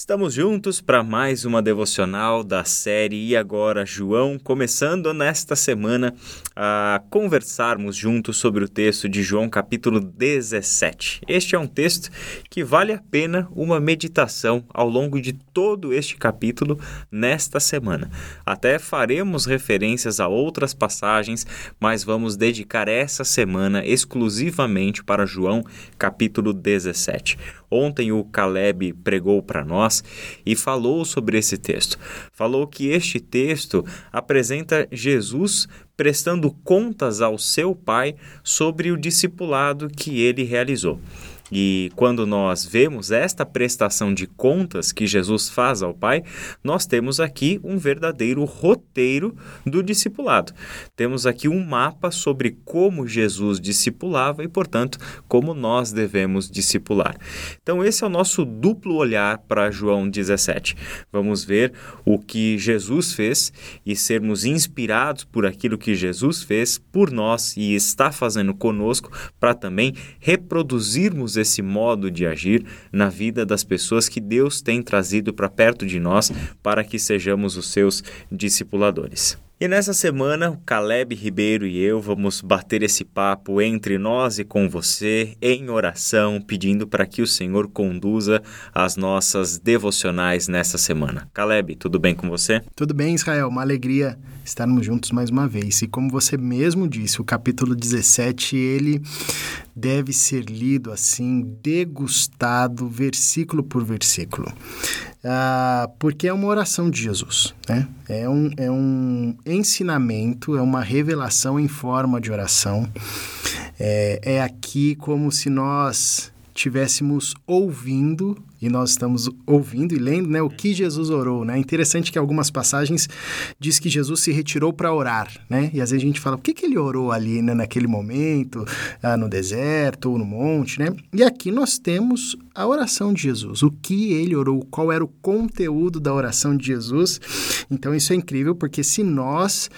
Estamos juntos para mais uma devocional da série E Agora João, começando nesta semana a conversarmos juntos sobre o texto de João, capítulo 17. Este é um texto que vale a pena uma meditação ao longo de todo este capítulo nesta semana. Até faremos referências a outras passagens, mas vamos dedicar essa semana exclusivamente para João, capítulo 17. Ontem o Caleb pregou para nós e falou sobre esse texto. Falou que este texto apresenta Jesus prestando contas ao seu pai sobre o discipulado que ele realizou. E quando nós vemos esta prestação de contas que Jesus faz ao Pai, nós temos aqui um verdadeiro roteiro do discipulado. Temos aqui um mapa sobre como Jesus discipulava e, portanto, como nós devemos discipular. Então, esse é o nosso duplo olhar para João 17. Vamos ver o que Jesus fez e sermos inspirados por aquilo que Jesus fez por nós e está fazendo conosco para também reproduzirmos esse modo de agir na vida das pessoas que Deus tem trazido para perto de nós para que sejamos os seus discipuladores. E nessa semana, o Caleb Ribeiro e eu vamos bater esse papo entre nós e com você em oração, pedindo para que o Senhor conduza as nossas devocionais nessa semana. Caleb, tudo bem com você? Tudo bem, Israel. Uma alegria estarmos juntos mais uma vez. E como você mesmo disse, o capítulo 17, ele deve ser lido assim, degustado, versículo por versículo. Ah, porque é uma oração de Jesus, né? É um, é um ensinamento, é uma revelação em forma de oração. É, é aqui como se nós estivéssemos ouvindo e nós estamos ouvindo e lendo né, o que Jesus orou. Né? É interessante que algumas passagens diz que Jesus se retirou para orar, né? E às vezes a gente fala, por que, que ele orou ali né, naquele momento, ah, no deserto ou no monte, né? E aqui nós temos a oração de Jesus, o que ele orou, qual era o conteúdo da oração de Jesus. Então isso é incrível, porque se nós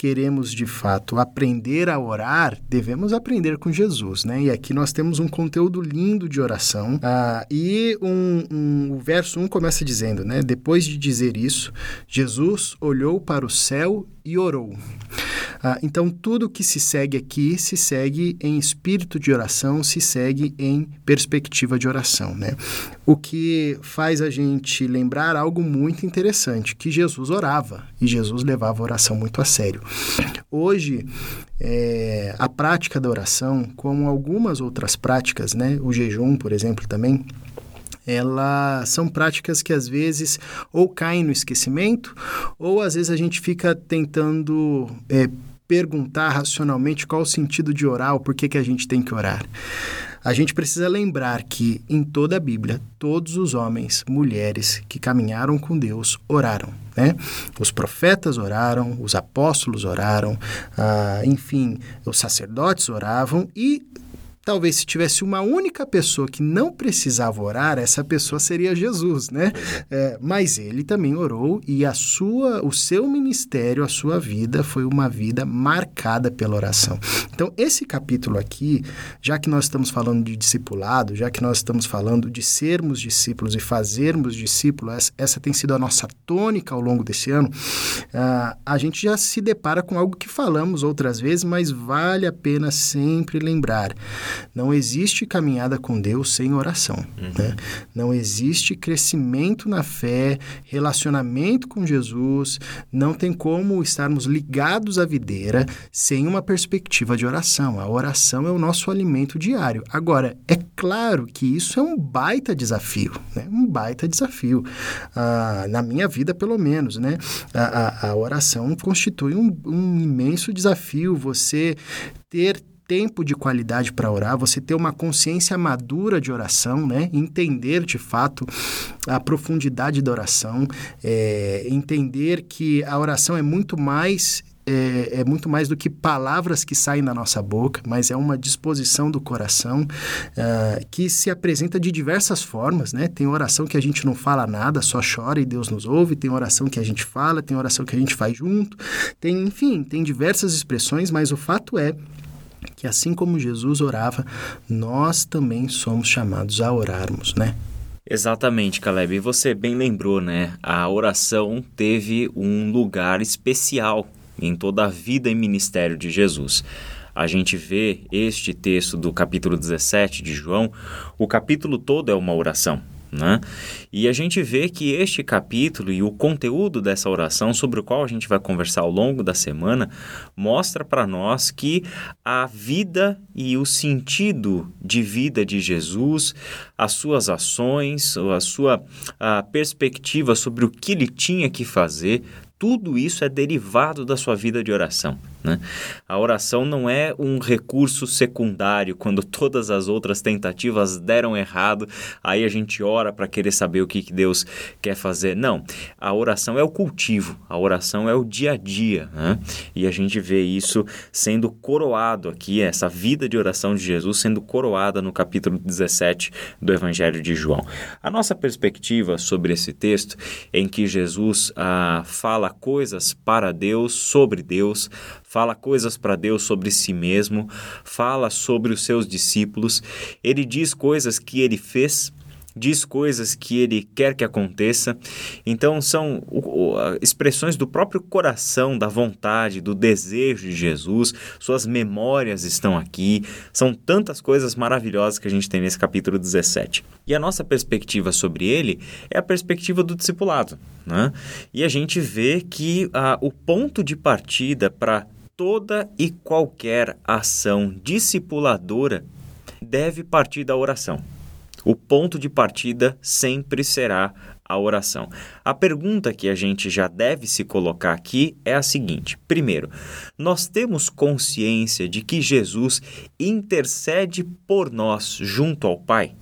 queremos de fato aprender a orar, devemos aprender com Jesus, né? E aqui nós temos um conteúdo lindo de oração ah, e um um, o verso 1 começa dizendo, né? Depois de dizer isso, Jesus olhou para o céu e orou. Ah, então, tudo que se segue aqui se segue em espírito de oração, se segue em perspectiva de oração, né? O que faz a gente lembrar algo muito interessante, que Jesus orava e Jesus levava a oração muito a sério. Hoje, é, a prática da oração, como algumas outras práticas, né? O jejum, por exemplo, também, elas são práticas que às vezes ou caem no esquecimento, ou às vezes a gente fica tentando é, perguntar racionalmente qual o sentido de orar, ou por que, que a gente tem que orar. A gente precisa lembrar que em toda a Bíblia, todos os homens, mulheres que caminharam com Deus oraram. Né? Os profetas oraram, os apóstolos oraram, ah, enfim, os sacerdotes oravam e talvez se tivesse uma única pessoa que não precisava orar, essa pessoa seria Jesus, né? É, mas ele também orou e a sua, o seu ministério, a sua vida foi uma vida marcada pela oração. Então esse capítulo aqui, já que nós estamos falando de discipulado, já que nós estamos falando de sermos discípulos e fazermos discípulos, essa, essa tem sido a nossa tônica ao longo desse ano. Uh, a gente já se depara com algo que falamos outras vezes, mas vale a pena sempre lembrar. Não existe caminhada com Deus sem oração. Uhum. Né? Não existe crescimento na fé, relacionamento com Jesus. Não tem como estarmos ligados à videira sem uma perspectiva de oração. A oração é o nosso alimento diário. Agora, é claro que isso é um baita desafio, né? um baita desafio. Ah, na minha vida, pelo menos, né? A, a, a oração constitui um, um imenso desafio. Você ter tempo de qualidade para orar, você ter uma consciência madura de oração, né? Entender de fato a profundidade da oração, é, entender que a oração é muito mais é, é, muito mais do que palavras que saem da nossa boca, mas é uma disposição do coração uh, que se apresenta de diversas formas, né? Tem oração que a gente não fala nada, só chora e Deus nos ouve, tem oração que a gente fala, tem oração que a gente faz junto, tem, enfim, tem diversas expressões, mas o fato é que assim como Jesus orava, nós também somos chamados a orarmos, né? Exatamente, Caleb. E você bem lembrou, né? A oração teve um lugar especial em toda a vida e ministério de Jesus. A gente vê este texto do capítulo 17 de João, o capítulo todo é uma oração. Né? E a gente vê que este capítulo e o conteúdo dessa oração, sobre o qual a gente vai conversar ao longo da semana, mostra para nós que a vida e o sentido de vida de Jesus, as suas ações, a sua a perspectiva sobre o que ele tinha que fazer, tudo isso é derivado da sua vida de oração. Né? A oração não é um recurso secundário quando todas as outras tentativas deram errado, aí a gente ora para querer saber o que, que Deus quer fazer. Não, a oração é o cultivo, a oração é o dia a dia. Né? E a gente vê isso sendo coroado aqui, essa vida de oração de Jesus sendo coroada no capítulo 17 do Evangelho de João. A nossa perspectiva sobre esse texto, em que Jesus ah, fala coisas para Deus, sobre Deus, fala coisas para Deus sobre si mesmo, fala sobre os seus discípulos, ele diz coisas que ele fez diz coisas que ele quer que aconteça. Então são expressões do próprio coração, da vontade, do desejo de Jesus. Suas memórias estão aqui. São tantas coisas maravilhosas que a gente tem nesse capítulo 17. E a nossa perspectiva sobre ele é a perspectiva do discipulado. Né? E a gente vê que ah, o ponto de partida para toda e qualquer ação discipuladora deve partir da oração. O ponto de partida sempre será a oração. A pergunta que a gente já deve se colocar aqui é a seguinte: primeiro, nós temos consciência de que Jesus intercede por nós junto ao Pai?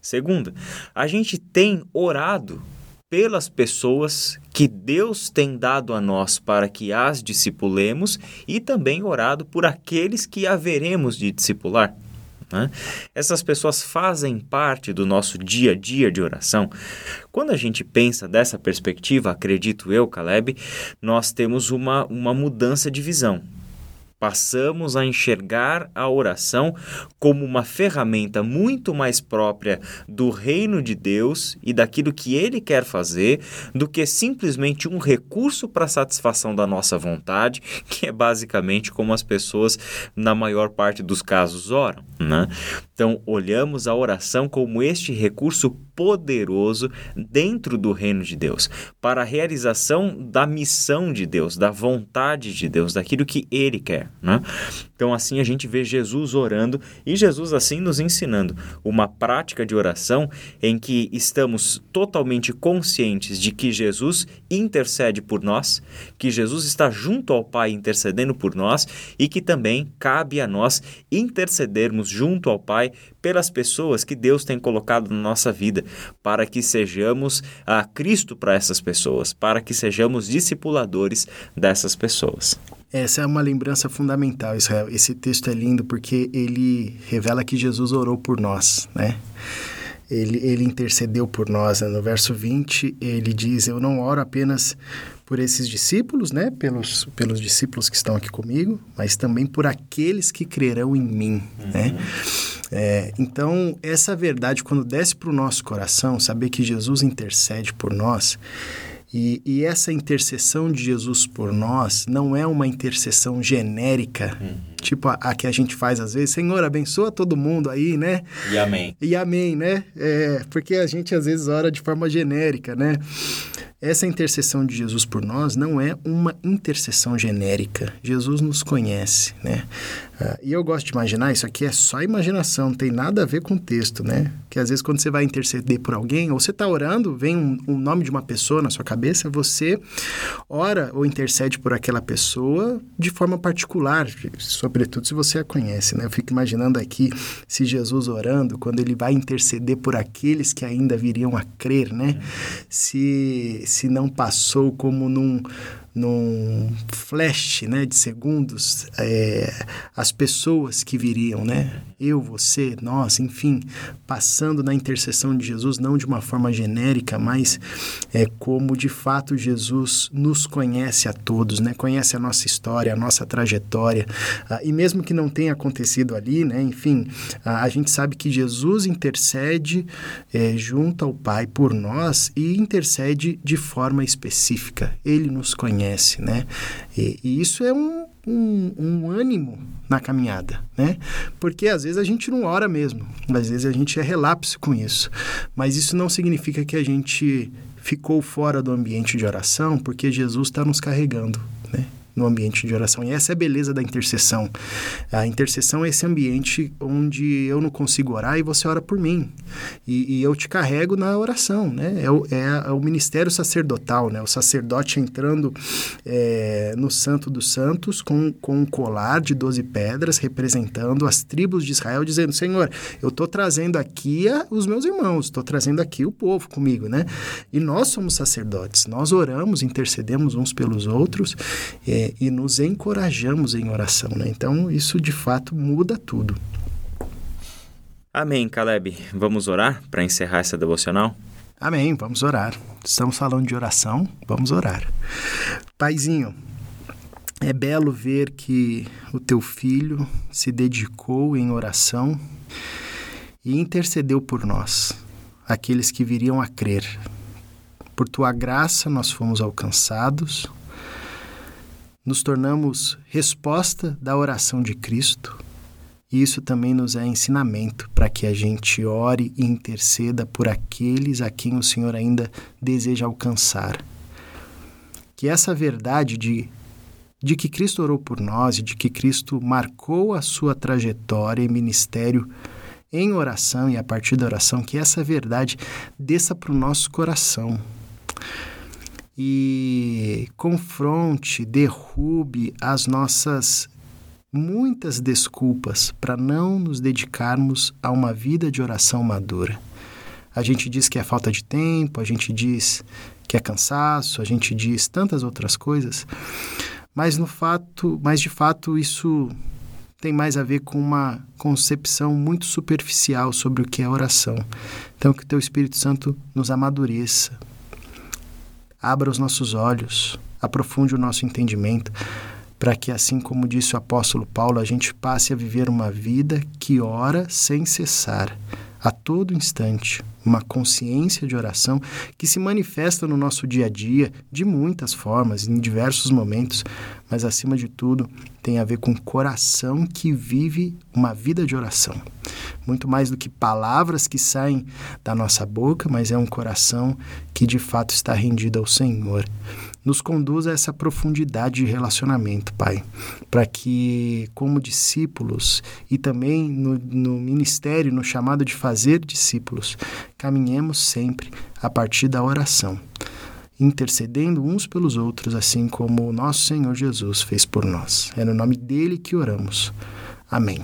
Segundo, a gente tem orado pelas pessoas que Deus tem dado a nós para que as discipulemos e também orado por aqueles que haveremos de discipular. Né? Essas pessoas fazem parte do nosso dia a dia de oração. Quando a gente pensa dessa perspectiva, acredito eu, Caleb, nós temos uma, uma mudança de visão passamos a enxergar a oração como uma ferramenta muito mais própria do reino de Deus e daquilo que ele quer fazer do que simplesmente um recurso para a satisfação da nossa vontade, que é basicamente como as pessoas, na maior parte dos casos, oram. Né? Então, olhamos a oração como este recurso poderoso dentro do reino de Deus, para a realização da missão de Deus, da vontade de Deus, daquilo que Ele quer. Né? Então, assim a gente vê Jesus orando e Jesus, assim, nos ensinando uma prática de oração em que estamos totalmente conscientes de que Jesus intercede por nós, que Jesus está junto ao Pai intercedendo por nós e que também cabe a nós intercedermos junto ao Pai pelas pessoas que Deus tem colocado na nossa vida, para que sejamos a Cristo para essas pessoas, para que sejamos discipuladores dessas pessoas. Essa é uma lembrança fundamental, Israel. Esse texto é lindo porque ele revela que Jesus orou por nós, né? Ele, ele intercedeu por nós. Né? No verso 20, ele diz: Eu não oro apenas por esses discípulos, né? Pelos, pelos discípulos que estão aqui comigo, mas também por aqueles que crerão em mim, uhum. né? É, então, essa verdade, quando desce para o nosso coração, saber que Jesus intercede por nós, e, e, essa intercessão de Jesus por nós não é uma intercessão genérica, uhum. Tipo a, a, que a gente faz às vezes, Senhor, abençoa todo mundo aí, né? E amém. E amém, né? É, porque a gente às vezes ora de forma genérica, né? Essa intercessão de Jesus por nós não é uma intercessão genérica. Jesus nos conhece, né? Uh, e eu gosto de imaginar, isso aqui é só imaginação, não tem nada a ver com o texto, né? Que às vezes quando você vai interceder por alguém, ou você está orando, vem um, um, nome de uma pessoa na sua cabeça, você ora ou intercede por aquela pessoa de forma particular, sobretudo se você a conhece, né? Eu fico imaginando aqui se Jesus orando, quando ele vai interceder por aqueles que ainda viriam a crer, né? Se, se não passou como num num flash né, de segundos é, as pessoas que viriam, né? Eu, você, nós, enfim, passando na intercessão de Jesus, não de uma forma genérica, mas é como de fato Jesus nos conhece a todos, né? Conhece a nossa história, a nossa trajetória. Ah, e mesmo que não tenha acontecido ali, né? Enfim, a, gente sabe que Jesus intercede é, junto ao Pai por nós e intercede de forma específica. Ele nos conhece, né? E, e isso é um, um, um, ânimo na caminhada, né? Porque às vezes a gente não ora mesmo, às vezes a gente é relapso com isso, mas isso não significa que a gente ficou fora do ambiente de oração, porque Jesus está nos carregando? No ambiente de oração. E essa é a beleza da intercessão. A intercessão é esse ambiente onde eu não consigo orar e você ora por mim. E, e eu te carrego na oração, né? É o, é, é o ministério sacerdotal, né? O sacerdote entrando é, no Santo dos Santos com, com um colar de 12 pedras representando as tribos de Israel, dizendo: Senhor, eu estou trazendo aqui a, os meus irmãos, estou trazendo aqui o povo comigo, né? E nós somos sacerdotes, nós oramos, intercedemos uns pelos outros. É, e nos encorajamos em oração. Né? Então, isso de fato muda tudo. Amém, Caleb. Vamos orar para encerrar essa devocional? Amém, vamos orar. Estamos falando de oração, vamos orar. Paizinho, é belo ver que o teu filho se dedicou em oração e intercedeu por nós, aqueles que viriam a crer. Por tua graça nós fomos alcançados, nos tornamos resposta da oração de Cristo. E isso também nos é ensinamento para que a gente ore e interceda por aqueles a quem o Senhor ainda deseja alcançar. Que essa verdade de, de que Cristo orou por nós e de que Cristo marcou a sua trajetória e ministério em oração e a partir da oração, que essa verdade desça para o nosso coração e confronte, derrube as nossas muitas desculpas para não nos dedicarmos a uma vida de oração madura. A gente diz que é falta de tempo, a gente diz que é cansaço, a gente diz tantas outras coisas, mas no fato, mas de fato isso tem mais a ver com uma concepção muito superficial sobre o que é oração. Então que o teu Espírito Santo nos amadureça, abra os nossos olhos, aprofunde o nosso entendimento, para que, assim como disse o apóstolo Paulo, a gente passe a viver uma vida que ora sem cessar, a todo instante, uma consciência de oração que se manifesta no nosso dia a dia de muitas formas, em diversos momentos, mas acima de tudo tem a ver com o coração que vive uma vida de oração. Muito mais do que palavras que saem da nossa boca, mas é um coração que de fato está rendido ao Senhor nos conduz a essa profundidade de relacionamento, Pai, para que, como discípulos e também no, no ministério, no chamado de fazer discípulos, caminhemos sempre a partir da oração, intercedendo uns pelos outros, assim como o nosso Senhor Jesus fez por nós. É no nome dele que oramos. Amém.